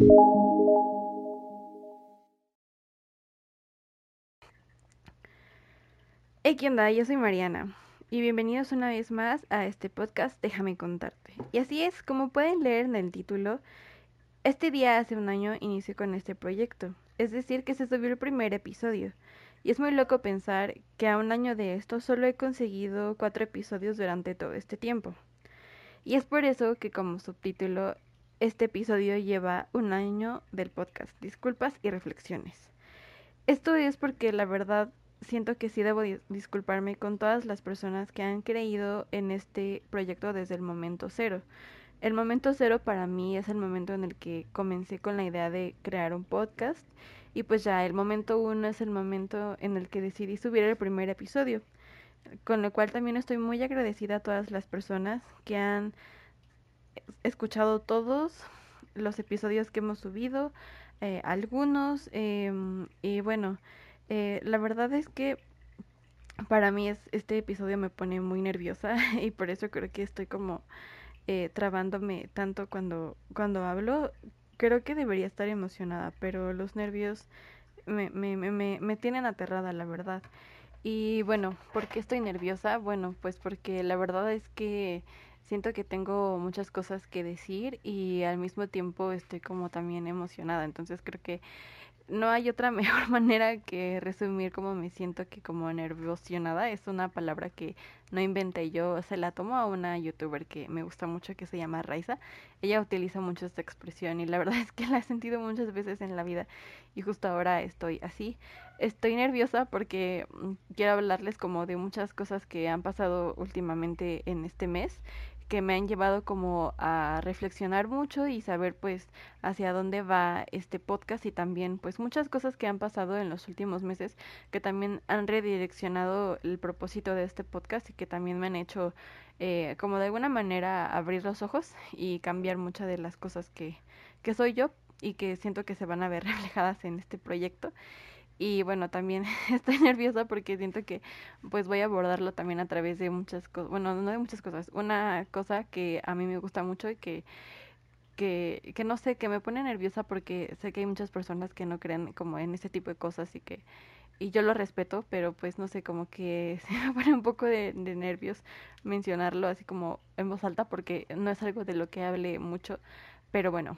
Hey, ¿qué onda? Yo soy Mariana y bienvenidos una vez más a este podcast Déjame contarte. Y así es, como pueden leer en el título, este día hace un año inicié con este proyecto, es decir, que se subió el primer episodio. Y es muy loco pensar que a un año de esto solo he conseguido cuatro episodios durante todo este tiempo. Y es por eso que como subtítulo este episodio lleva un año del podcast, disculpas y reflexiones. Esto es porque la verdad siento que sí debo disculparme con todas las personas que han creído en este proyecto desde el momento cero. El momento cero para mí es el momento en el que comencé con la idea de crear un podcast y pues ya el momento uno es el momento en el que decidí subir el primer episodio, con lo cual también estoy muy agradecida a todas las personas que han escuchado todos los episodios que hemos subido, eh, algunos, em, y bueno, eh, la verdad es que para mí es, este episodio me pone muy nerviosa y por eso creo que estoy como eh, trabándome tanto cuando, cuando hablo. Creo que debería estar emocionada, pero los nervios me, me, me, me tienen aterrada, la verdad. Y bueno, ¿por qué estoy nerviosa? Bueno, pues porque la verdad es que siento que tengo muchas cosas que decir y al mismo tiempo estoy como también emocionada. Entonces creo que no hay otra mejor manera que resumir cómo me siento que como nerviosionada. Es una palabra que no inventé yo, se la tomo a una youtuber que me gusta mucho que se llama Raiza. Ella utiliza mucho esta expresión y la verdad es que la he sentido muchas veces en la vida y justo ahora estoy así. Estoy nerviosa porque mm, quiero hablarles como de muchas cosas que han pasado últimamente en este mes que me han llevado como a reflexionar mucho y saber pues hacia dónde va este podcast y también pues muchas cosas que han pasado en los últimos meses que también han redireccionado el propósito de este podcast y que también me han hecho eh, como de alguna manera abrir los ojos y cambiar muchas de las cosas que, que soy yo y que siento que se van a ver reflejadas en este proyecto. Y bueno, también estoy nerviosa porque siento que pues voy a abordarlo también a través de muchas cosas, bueno, no de muchas cosas, una cosa que a mí me gusta mucho y que, que, que no sé, que me pone nerviosa porque sé que hay muchas personas que no creen como en ese tipo de cosas y que y yo lo respeto, pero pues no sé, como que se me pone un poco de, de nervios mencionarlo así como en voz alta porque no es algo de lo que hable mucho, pero bueno,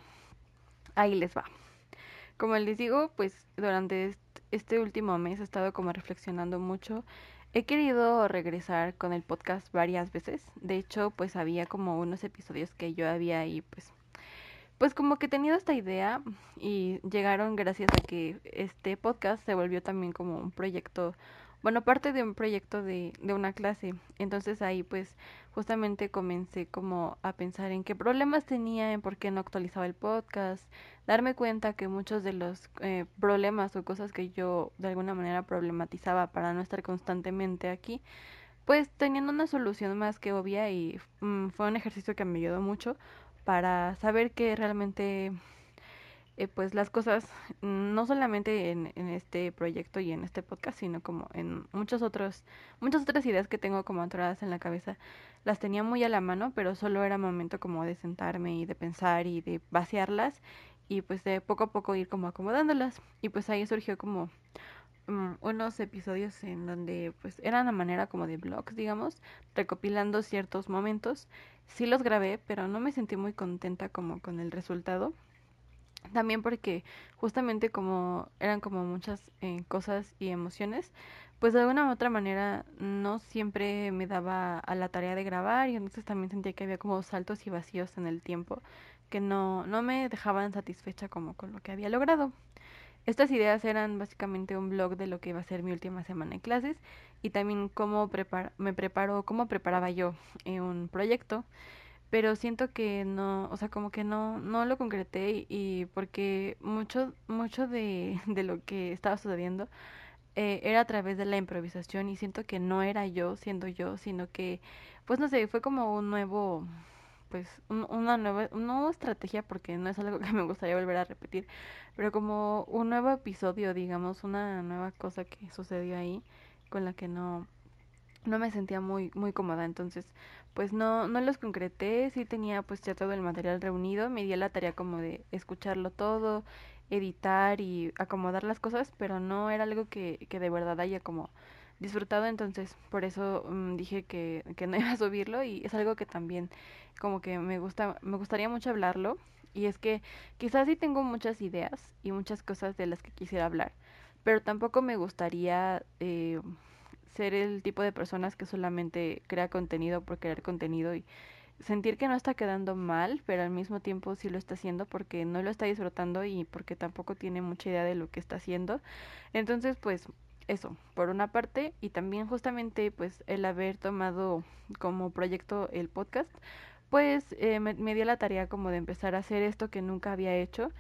ahí les va. Como les digo, pues durante este último mes he estado como reflexionando mucho. He querido regresar con el podcast varias veces. De hecho, pues había como unos episodios que yo había ahí, pues, pues como que he tenido esta idea y llegaron gracias a que este podcast se volvió también como un proyecto bueno, parte de un proyecto de, de una clase. Entonces ahí pues justamente comencé como a pensar en qué problemas tenía, en por qué no actualizaba el podcast, darme cuenta que muchos de los eh, problemas o cosas que yo de alguna manera problematizaba para no estar constantemente aquí, pues teniendo una solución más que obvia y mm, fue un ejercicio que me ayudó mucho para saber que realmente eh, pues las cosas, no solamente en, este proyecto y en este podcast, sino como en muchos otros, muchas otras ideas que tengo como entradas en la cabeza, las tenía muy a la mano, pero solo era momento como de sentarme y de pensar y de vaciarlas y pues de poco a poco ir como acomodándolas. Y pues ahí surgió como um, unos episodios en donde pues eran a manera como de blogs, digamos, recopilando ciertos momentos. Sí los grabé, pero no me sentí muy contenta como con el resultado también porque justamente como eran como muchas eh, cosas y emociones, pues de alguna u otra manera no siempre me daba a la tarea de grabar y entonces también sentía que había como saltos y vacíos en el tiempo que no, no me dejaban satisfecha como con lo que había logrado. Estas ideas eran básicamente un blog de lo que iba a ser mi última semana de clases y también cómo me preparo, cómo preparaba yo eh, un proyecto pero siento que no, o sea, como que no, no lo concreté y, porque mucho, mucho de, de lo que estaba sucediendo eh, era a través de la improvisación y siento que no era yo siendo yo, sino que, pues no sé, fue como un nuevo, pues una nueva, una nueva estrategia porque no es algo que me gustaría volver a repetir, pero como un nuevo episodio, digamos, una nueva cosa que sucedió ahí con la que no, no me sentía muy muy cómoda entonces pues no no los concreté sí tenía pues ya todo el material reunido me di la tarea como de escucharlo todo editar y acomodar las cosas pero no era algo que, que de verdad haya como disfrutado entonces por eso um, dije que, que no iba a subirlo y es algo que también como que me gusta me gustaría mucho hablarlo y es que quizás sí tengo muchas ideas y muchas cosas de las que quisiera hablar pero tampoco me gustaría eh, ser el tipo de personas que solamente crea contenido por crear contenido y sentir que no está quedando mal, pero al mismo tiempo sí lo está haciendo porque no lo está disfrutando y porque tampoco tiene mucha idea de lo que está haciendo. Entonces, pues eso, por una parte, y también justamente pues el haber tomado como proyecto el podcast, pues eh, me, me dio la tarea como de empezar a hacer esto que nunca había hecho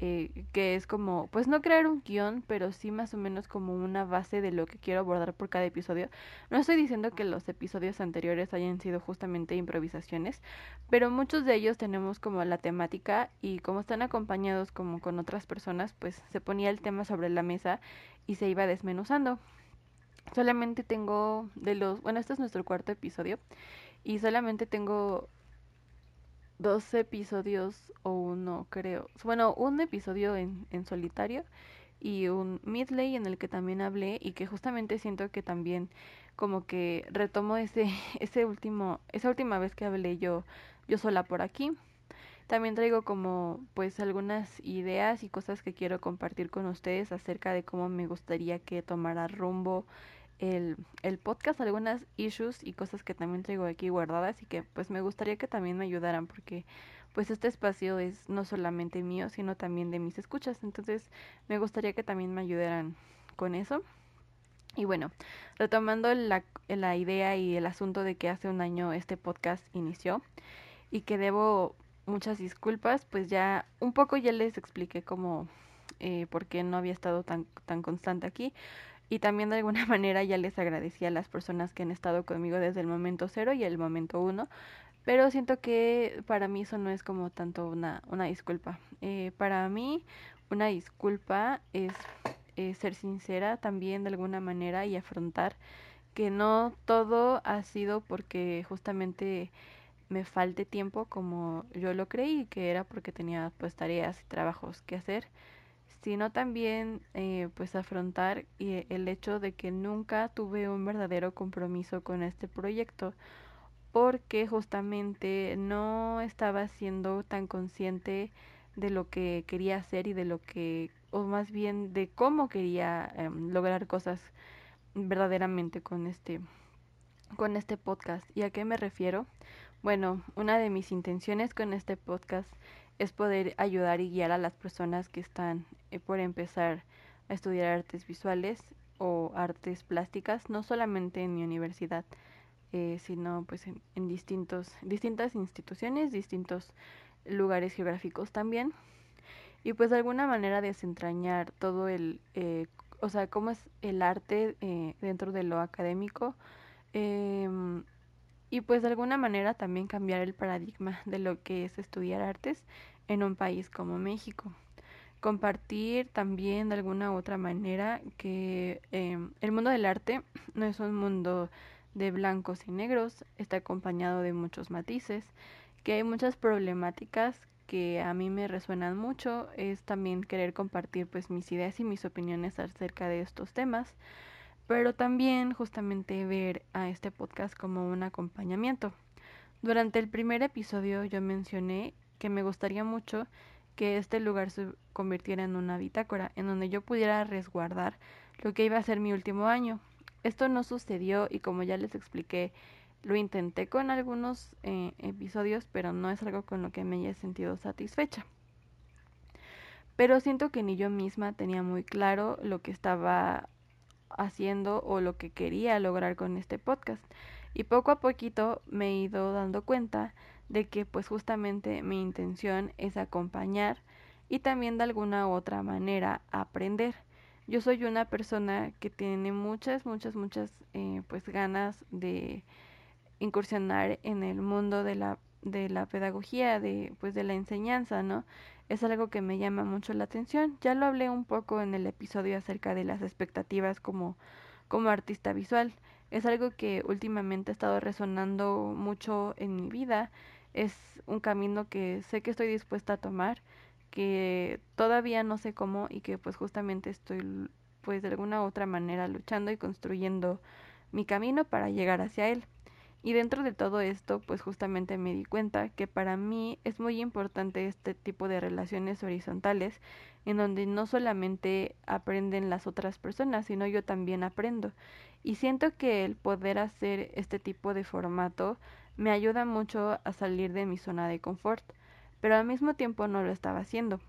eh, que es como, pues no crear un guion, pero sí más o menos como una base de lo que quiero abordar por cada episodio. No estoy diciendo que los episodios anteriores hayan sido justamente improvisaciones, pero muchos de ellos tenemos como la temática y como están acompañados como con otras personas, pues se ponía el tema sobre la mesa y se iba desmenuzando. Solamente tengo de los, bueno, este es nuestro cuarto episodio y solamente tengo dos episodios o uno, creo. Bueno, un episodio en, en solitario y un midley en el que también hablé y que justamente siento que también como que retomo ese ese último esa última vez que hablé yo yo sola por aquí. También traigo como pues algunas ideas y cosas que quiero compartir con ustedes acerca de cómo me gustaría que tomara rumbo el, el podcast, algunas issues y cosas que también traigo aquí guardadas y que pues me gustaría que también me ayudaran porque pues este espacio es no solamente mío, sino también de mis escuchas. Entonces me gustaría que también me ayudaran con eso. Y bueno, retomando la, la idea y el asunto de que hace un año este podcast inició y que debo muchas disculpas, pues ya un poco ya les expliqué cómo, eh, por qué no había estado tan, tan constante aquí. Y también de alguna manera ya les agradecí a las personas que han estado conmigo desde el momento cero y el momento uno. Pero siento que para mí eso no es como tanto una, una disculpa. Eh, para mí una disculpa es eh, ser sincera también de alguna manera y afrontar que no todo ha sido porque justamente me falte tiempo como yo lo creí que era porque tenía pues tareas y trabajos que hacer sino también eh, pues afrontar eh, el hecho de que nunca tuve un verdadero compromiso con este proyecto porque justamente no estaba siendo tan consciente de lo que quería hacer y de lo que o más bien de cómo quería eh, lograr cosas verdaderamente con este con este podcast. ¿Y a qué me refiero? Bueno, una de mis intenciones con este podcast es poder ayudar y guiar a las personas que están eh, por empezar a estudiar artes visuales o artes plásticas, no solamente en mi universidad, eh, sino pues en, distintos, distintas instituciones, distintos lugares geográficos también. Y pues de alguna manera desentrañar todo el, eh, o sea, cómo es el arte eh, dentro de lo académico. Y pues de alguna manera también cambiar el paradigma de lo que es estudiar artes en un país como México. Compartir también de alguna otra manera que eh, el mundo del arte no es un mundo de blancos y negros, está acompañado de muchos matices, que hay muchas problemáticas que a mí me resuenan mucho, es también querer compartir pues mis ideas y mis opiniones acerca de estos temas pero también justamente ver a este podcast como un acompañamiento. Durante el primer episodio yo mencioné que me gustaría mucho que este lugar se convirtiera en una bitácora, en donde yo pudiera resguardar lo que iba a ser mi último año. Esto no sucedió y como ya les expliqué, lo intenté con algunos eh, episodios, pero no es algo con lo que me haya sentido satisfecha. Pero siento que ni yo misma tenía muy claro lo que estaba haciendo o lo que quería lograr con este podcast. Y poco a poquito me he ido dando cuenta de que pues justamente mi intención es acompañar y también de alguna u otra manera aprender. Yo soy una persona que tiene muchas, muchas, muchas eh, pues ganas de incursionar en el mundo de la, de la pedagogía, de pues de la enseñanza, ¿no? Es algo que me llama mucho la atención. Ya lo hablé un poco en el episodio acerca de las expectativas como, como artista visual, Es algo que últimamente ha estado resonando mucho en mi vida. Es un camino que sé que estoy dispuesta a tomar, que todavía no sé cómo y que pues justamente estoy pues de alguna u otra manera luchando y construyendo mi camino para llegar hacia él. Y dentro de todo esto, pues justamente me di cuenta que para mí es muy importante este tipo de relaciones horizontales en donde no solamente aprenden las otras personas, sino yo también aprendo. Y siento que el poder hacer este tipo de formato me ayuda mucho a salir de mi zona de confort, pero al mismo tiempo no lo estaba haciendo.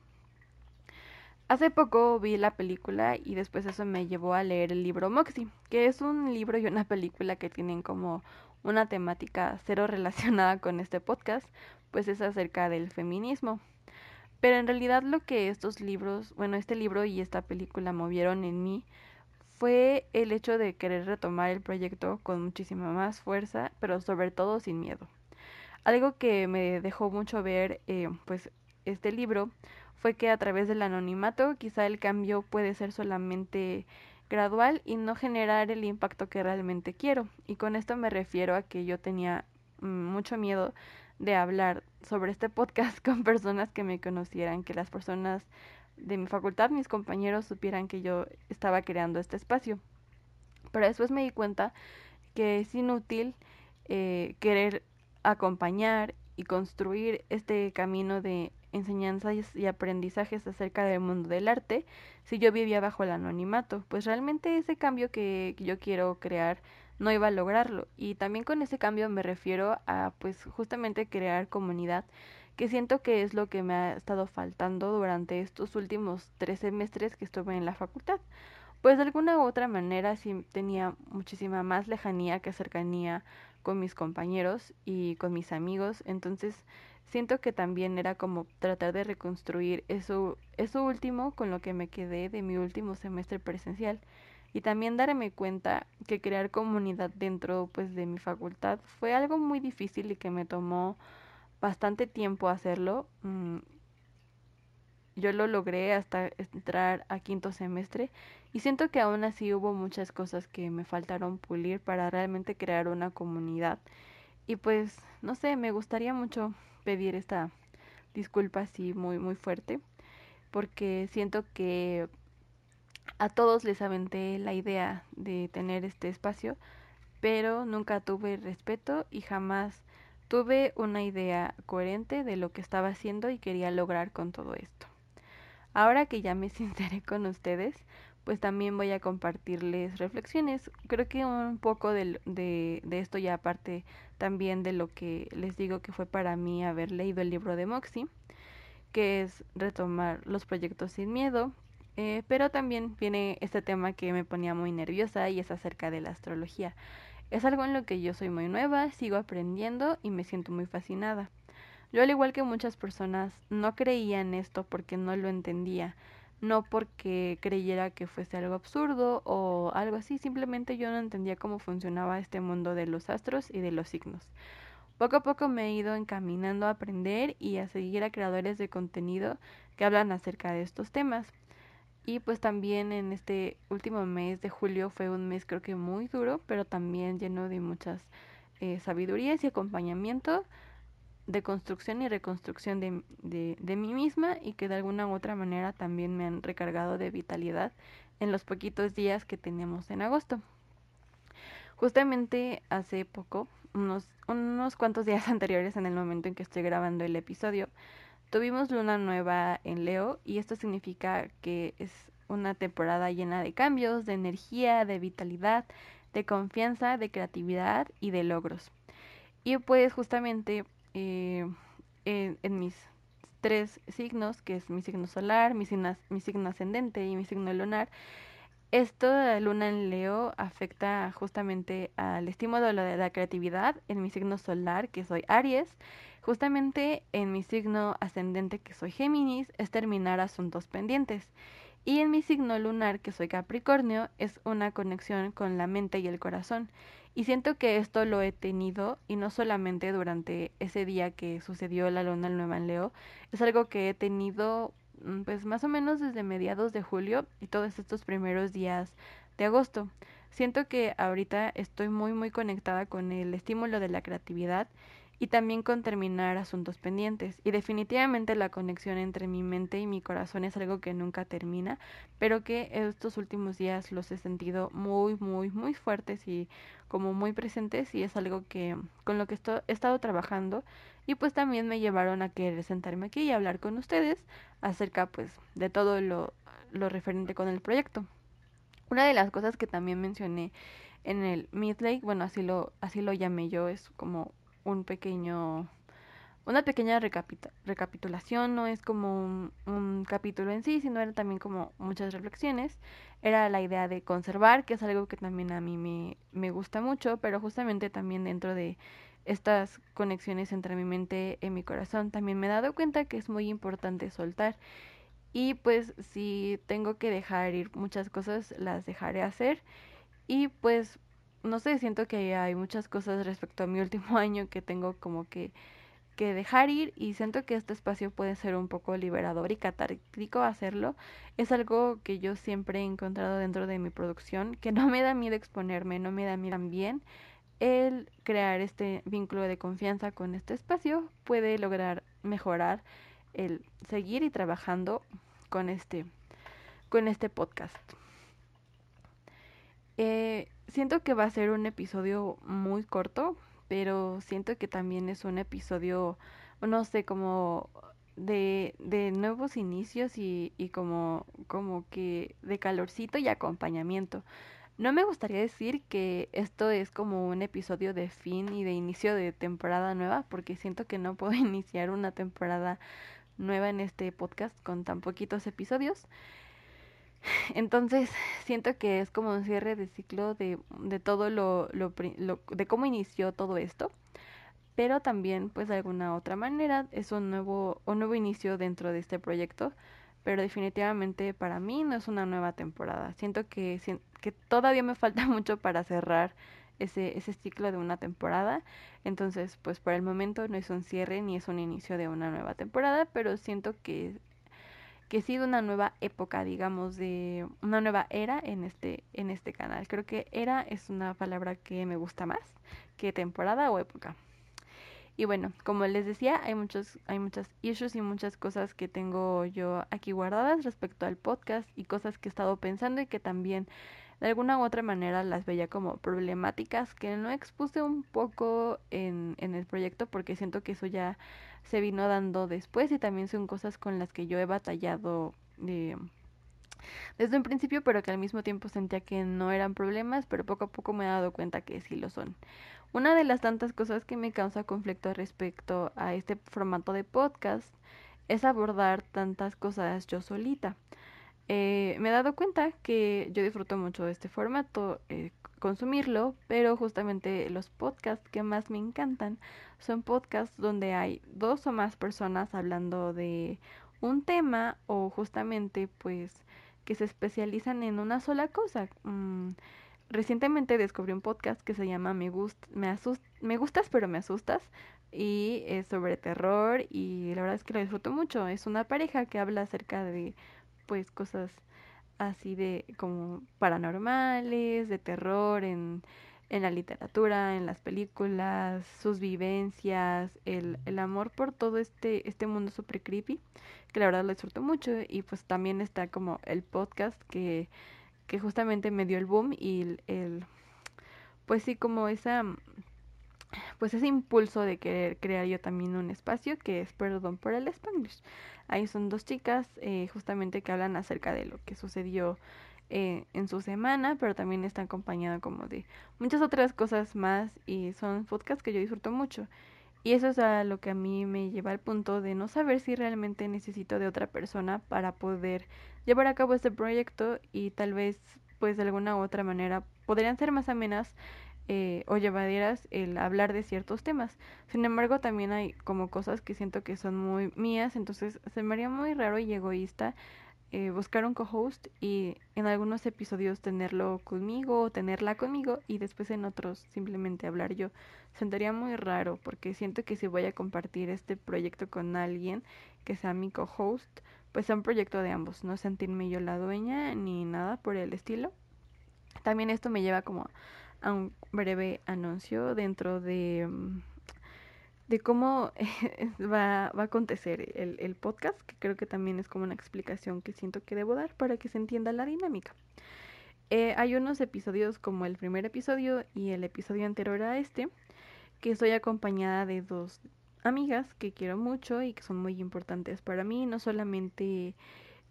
Hace poco vi la película y después eso me llevó a leer el libro Moxie, que es un libro y una película que tienen como una temática cero relacionada con este podcast, pues es acerca del feminismo. Pero en realidad lo que estos libros, bueno, este libro y esta película movieron en mí fue el hecho de querer retomar el proyecto con muchísima más fuerza, pero sobre todo sin miedo. Algo que me dejó mucho ver, eh, pues, este libro fue que a través del anonimato quizá el cambio puede ser solamente gradual y no generar el impacto que realmente quiero. Y con esto me refiero a que yo tenía mm, mucho miedo de hablar sobre este podcast con personas que me conocieran, que las personas de mi facultad, mis compañeros, supieran que yo estaba creando este espacio. Pero después me di cuenta que es inútil eh, querer acompañar y construir este camino de enseñanzas y aprendizajes acerca del mundo del arte si yo vivía bajo el anonimato. Pues realmente ese cambio que yo quiero crear no iba a lograrlo. Y también con ese cambio me refiero a pues justamente crear comunidad, que siento que es lo que me ha estado faltando durante estos últimos tres semestres que estuve en la facultad. Pues de alguna u otra manera sí tenía muchísima más lejanía que cercanía con mis compañeros y con mis amigos, entonces siento que también era como tratar de reconstruir eso, eso último con lo que me quedé de mi último semestre presencial y también darme cuenta que crear comunidad dentro pues de mi facultad fue algo muy difícil y que me tomó bastante tiempo hacerlo. Mm, yo lo logré hasta entrar a quinto semestre y siento que aún así hubo muchas cosas que me faltaron pulir para realmente crear una comunidad. Y pues, no sé, me gustaría mucho pedir esta disculpa así muy, muy fuerte, porque siento que a todos les aventé la idea de tener este espacio, pero nunca tuve respeto y jamás tuve una idea coherente de lo que estaba haciendo y quería lograr con todo esto. Ahora que ya me sinceré con ustedes, pues también voy a compartirles reflexiones. Creo que un poco de, de, de, esto ya aparte también de lo que les digo que fue para mí haber leído el libro de Moxie, que es retomar los proyectos sin miedo. Eh, pero también viene este tema que me ponía muy nerviosa y es acerca de la astrología. Es algo en lo que yo soy muy nueva, sigo aprendiendo y me siento muy fascinada. Yo al igual que muchas personas no creía en esto porque no lo entendía, no porque creyera que fuese algo absurdo o algo así, simplemente yo no entendía cómo funcionaba este mundo de los astros y de los signos. Poco a poco me he ido encaminando a aprender y a seguir a creadores de contenido que hablan acerca de estos temas. Y pues también en este último mes de julio fue un mes creo que muy duro, pero también lleno de muchas eh, sabidurías y acompañamiento de construcción y reconstrucción de, de, de, mí misma y que de alguna u otra manera también me han recargado de vitalidad en los poquitos días que tenemos en agosto. Justamente hace poco, unos, unos cuantos días anteriores en el momento en que estoy grabando el episodio, tuvimos luna nueva en Leo y esto significa que es una temporada llena de cambios, de energía, de vitalidad, de confianza, de creatividad y de logros. Y pues justamente eh, en, mis tres signos, que es mi signo solar, mi signo, mi signo ascendente y mi signo lunar, esto de luna en Leo afecta justamente al estímulo de la creatividad en mi signo solar, que soy Aries, justamente en mi signo ascendente, que soy Géminis, es terminar asuntos pendientes. Y en mi signo lunar, que soy Capricornio, es una conexión con la mente y el corazón. Y siento que esto lo he tenido, y no solamente durante ese día que sucedió la luna nueva en Leo, es algo que he tenido mm, pues más o menos desde mediados de julio y todos estos primeros días de agosto. Siento que ahorita estoy muy muy conectada con el estímulo de la creatividad y también con terminar asuntos pendientes. Y definitivamente la conexión entre mi mente y mi corazón es algo que nunca termina, pero que estos últimos días los he sentido muy, muy, muy fuertes y como muy presentes y es algo que con lo que he estado trabajando y pues también me llevaron a querer sentarme aquí y hablar con ustedes acerca pues de todo lo, lo referente con el proyecto. Una de las cosas que también mencioné en el Midlake, bueno, así lo, así lo llamé yo, es como un pequeño una pequeña recapitulación, no es como un, capítulo en sí, sino era también como muchas reflexiones. Era la idea de conservar, que es algo que también a mí me, me gusta mucho, pero justamente también dentro de estas conexiones entre mi mente y mi corazón, también me he dado cuenta que es muy importante soltar. Y pues si tengo que dejar ir muchas cosas, las dejaré hacer. Y pues no sé, siento que hay muchas cosas respecto a mi último año que tengo como que, que dejar ir y siento que este espacio puede ser un poco liberador y catártico hacerlo. Es algo que yo siempre he encontrado dentro de mi producción, que no me da miedo exponerme, no me da miedo también. El crear este vínculo de confianza con este espacio puede lograr mejorar el seguir y trabajando con este, con este podcast. Eh, siento que va a ser un episodio muy corto, pero siento que también es un episodio, no sé, como de, de nuevos inicios y, y como, como que de calorcito y acompañamiento. No me gustaría decir que esto es como un episodio de fin y de inicio de temporada nueva, porque siento que no puedo iniciar una temporada nueva en este podcast con tan poquitos episodios. Entonces, siento que es como un cierre de ciclo de, de todo lo, lo, de cómo inició todo esto. Pero también, pues de alguna otra manera, es un nuevo, un nuevo inicio dentro de este proyecto. Pero definitivamente para mí no es una nueva temporada. Siento que, que todavía me falta mucho para cerrar ese, ese ciclo de una temporada. Entonces, pues por el momento no es un cierre ni es un inicio de una nueva temporada, pero siento que que sí de una nueva época, digamos, de una nueva era en este, en este canal. Creo que era es una palabra que me gusta más que temporada o época. Y bueno, como les decía, hay muchos, hay muchas issues y muchas cosas que tengo yo aquí guardadas respecto al podcast y cosas que he estado pensando y que también de alguna u otra manera las veía como problemáticas que no expuse un poco en, en el proyecto porque siento que eso ya se vino dando después y también son cosas con las que yo he batallado eh, desde un principio, pero que al mismo tiempo sentía que no eran problemas, pero poco a poco me he dado cuenta que sí lo son. Una de las tantas cosas que me causa conflicto respecto a este formato de podcast es abordar tantas cosas yo solita. Eh, me he dado cuenta que yo disfruto mucho de este formato, eh, consumirlo, pero justamente los podcasts que más me encantan son podcasts donde hay dos o más personas hablando de un tema o justamente pues que se especializan en una sola cosa. Mm, recientemente descubrí un podcast que se llama Me, gust me, me gustas pero me asustas y es sobre terror y la verdad es que lo disfruto mucho. Es una pareja que habla acerca de pues cosas así de como paranormales, de terror en, en la literatura, en las películas, sus vivencias, el, el amor por todo este, este mundo super creepy, que la verdad lo disfruto mucho, y pues también está como el podcast que, que justamente me dio el boom y el, el pues sí como esa pues ese impulso de querer crear yo también un espacio que es perdón por el Spanglish. Ahí son dos chicas eh, justamente que hablan acerca de lo que sucedió eh, en su semana, pero también está acompañada como de muchas otras cosas más y son podcasts que yo disfruto mucho. Y eso es a lo que a mí me lleva al punto de no saber si realmente necesito de otra persona para poder llevar a cabo este proyecto y tal vez pues de alguna u otra manera podrían ser más amenas eh, o llevaderas el hablar de ciertos temas. Sin embargo, también hay como cosas que siento que son muy mías, entonces se me haría muy raro y egoísta eh, buscar un co-host y en algunos episodios tenerlo conmigo o tenerla conmigo y después en otros simplemente hablar yo. Sentaría muy raro porque siento que si voy a compartir este proyecto con alguien que sea mi co-host, pues sea un proyecto de ambos, no sentirme yo la dueña ni nada por el estilo También esto me lleva como a un breve anuncio dentro de, mm, de cómo va, va a acontecer el, el podcast, que creo que también es como una explicación que siento que debo dar para que se entienda la dinámica. Eh, hay unos episodios como el primer episodio y el episodio anterior a este, que estoy acompañada de dos amigas que quiero mucho y que son muy importantes para mí, no solamente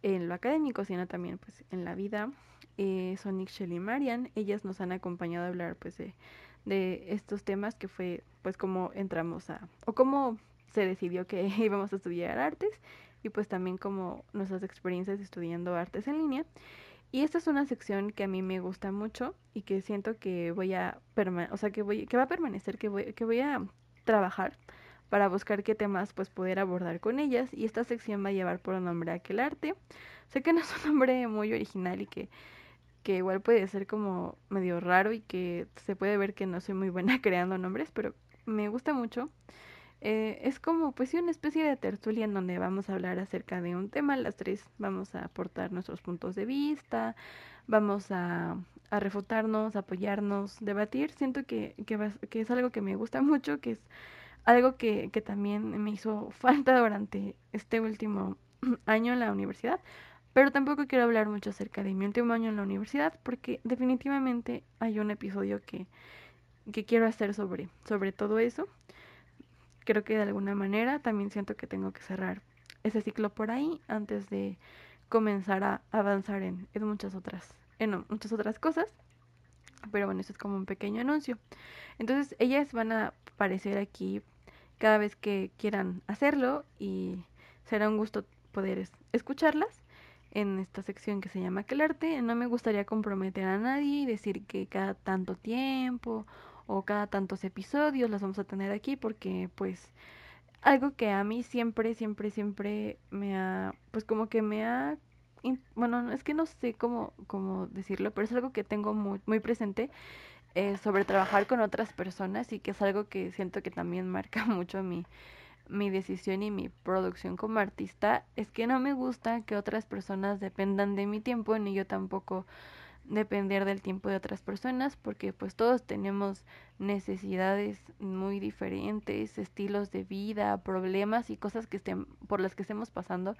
en lo académico, sino también pues en la vida. Eh, son Nick, y Marian. Ellas nos han acompañado a hablar pues de, de estos temas que fue pues cómo entramos a, o cómo se decidió que íbamos a estudiar artes y pues también como nuestras experiencias estudiando artes en línea. Y esta es una sección que a mí me gusta mucho y que siento que voy a o sea, que voy que va a permanecer, que voy que voy a trabajar para buscar qué temas pues poder abordar con ellas y esta sección va a llevar por nombre Aquel Arte. Sé que no es un nombre muy original y que, que igual puede ser como medio raro y que se puede ver que no soy muy buena creando nombres, pero me gusta mucho. Eh, es como pues una especie de tertulia en donde vamos a hablar acerca de un tema, las tres vamos a aportar nuestros puntos de vista, vamos a, a refutarnos, apoyarnos, debatir. Siento que, que, es algo que me gusta mucho, que es algo que, que también me hizo falta durante este último año en la universidad. Pero tampoco quiero hablar mucho acerca de mi último año en la universidad porque definitivamente hay un episodio que, que quiero hacer sobre, sobre todo eso. Creo que de alguna manera también siento que tengo que cerrar ese ciclo por ahí antes de comenzar a avanzar en, muchas otras, en muchas otras cosas. Pero bueno, eso es como un pequeño anuncio. Entonces, ellas van a aparecer aquí cada vez que quieran hacerlo y será un gusto poder escucharlas en esta sección que se llama Aquel Arte. No me gustaría comprometer a nadie y decir que cada tanto tiempo o cada tantos episodios las vamos a tener aquí porque pues algo que a mí siempre, siempre, siempre me ha, pues como que me ha, bueno, es que no sé cómo, cómo decirlo, pero es algo que tengo muy, muy presente eh, sobre trabajar con otras personas y que es algo que siento que también marca mucho mi, mi decisión y mi producción como artista, es que no me gusta que otras personas dependan de mi tiempo, ni yo tampoco depender del tiempo de otras personas, porque pues todos tenemos necesidades muy diferentes, estilos de vida, problemas y cosas que estén por las que estemos pasando.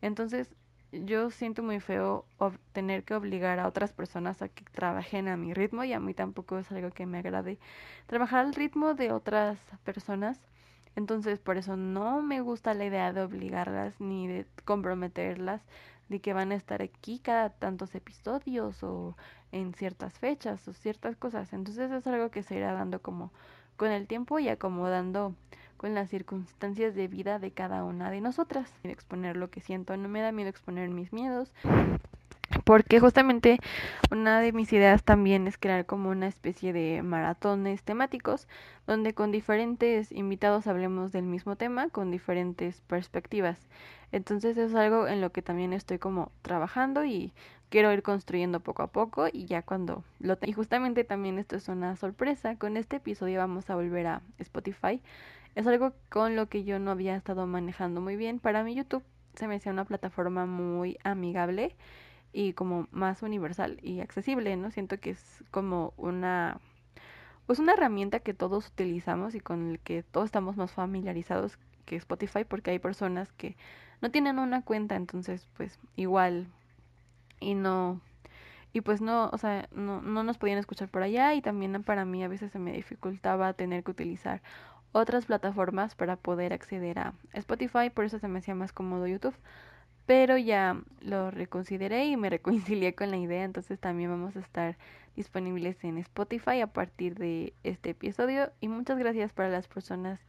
Entonces, yo siento muy feo tener que obligar a otras personas a que trabajen a mi ritmo y a mí tampoco es algo que me agrade trabajar al ritmo de otras personas. Entonces por eso no me gusta la idea de obligarlas ni de comprometerlas de que van a estar aquí cada tantos episodios o en ciertas fechas o ciertas cosas. Entonces es algo que se irá dando como con el tiempo y acomodando con las circunstancias de vida de cada una de nosotras. Exponer lo que siento, no me da miedo exponer mis miedos. Porque justamente una de mis ideas también es crear como una especie de maratones temáticos donde con diferentes invitados hablemos del mismo tema con diferentes perspectivas. Entonces es algo en lo que también estoy como trabajando y quiero ir construyendo poco a poco y ya cuando lo Y justamente también esto es una sorpresa. Con este episodio vamos a volver a Spotify es algo con lo que yo no había estado manejando muy bien. Para mí YouTube se me hacía una plataforma muy amigable y como más universal y accesible, ¿no? Siento que es como una pues una herramienta que todos utilizamos y con el que todos estamos más familiarizados que Spotify porque hay personas que no tienen una cuenta, entonces pues igual y no y pues no, o sea, no, no nos podían escuchar por allá y también para mí a veces se me dificultaba tener que utilizar otras plataformas para poder acceder a Spotify, por eso se me hacía más cómodo YouTube. Pero ya lo reconsideré y me reconcilié con la idea, entonces también vamos a estar disponibles en Spotify a partir de este episodio. Y muchas gracias para las personas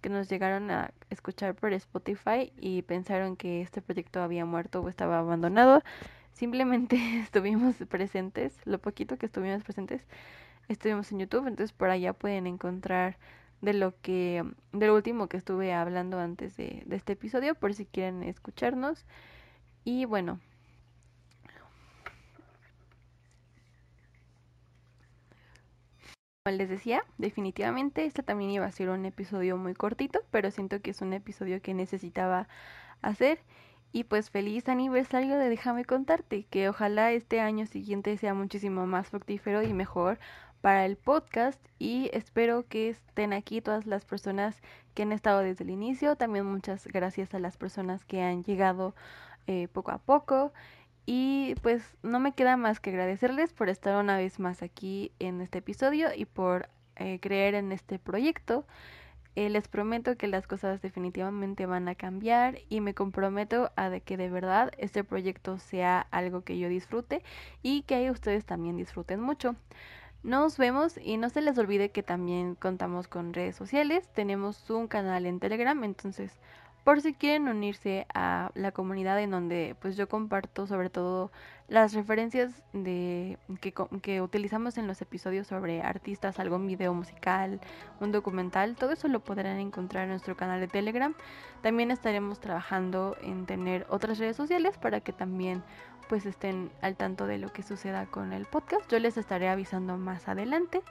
que nos llegaron a escuchar por Spotify y pensaron que este proyecto había muerto o estaba abandonado. Simplemente estuvimos presentes, lo poquito que estuvimos presentes, estuvimos en YouTube, entonces por allá pueden encontrar de lo que, del último que estuve hablando antes de, de este episodio, por si quieren escucharnos. Y bueno, Como les decía, definitivamente este también iba a ser un episodio muy cortito, pero siento que es un episodio que necesitaba hacer Y pues feliz aniversario de Déjame contarte, que ojalá este año siguiente sea muchísimo más fructífero y mejor para el podcast y espero que estén aquí todas las personas que han estado desde el inicio. También muchas gracias a las personas que han llegado eh, poco a poco. Y pues no me queda más que agradecerles por estar una vez más aquí en este episodio y por eh, creer en este proyecto. Eh, les prometo que las cosas definitivamente van a cambiar y me comprometo a de que de verdad este proyecto sea algo que yo disfrute y que ustedes también disfruten mucho. Nos vemos y no se les olvide que también contamos con redes sociales. Tenemos un canal en Telegram, entonces por si quieren unirse a la comunidad en donde pues yo comparto sobre todo las referencias de que, que, utilizamos en los episodios sobre artistas, algún video musical, un documental, todo eso lo podrán encontrar en nuestro canal de Telegram. También estaremos trabajando en tener otras redes sociales para que también pues estén al tanto de lo que suceda con el podcast. Yo les estaré avisando más adelante.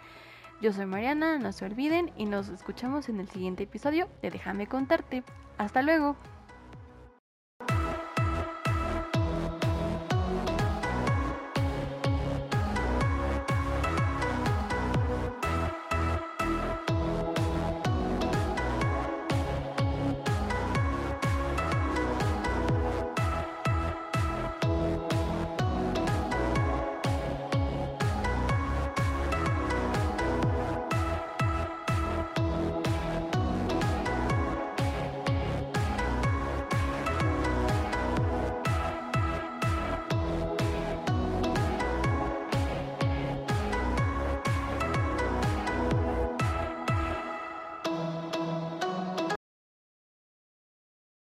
Yo soy Mariana, no se olviden y nos escuchamos en el siguiente episodio de Déjame contarte. Hasta luego.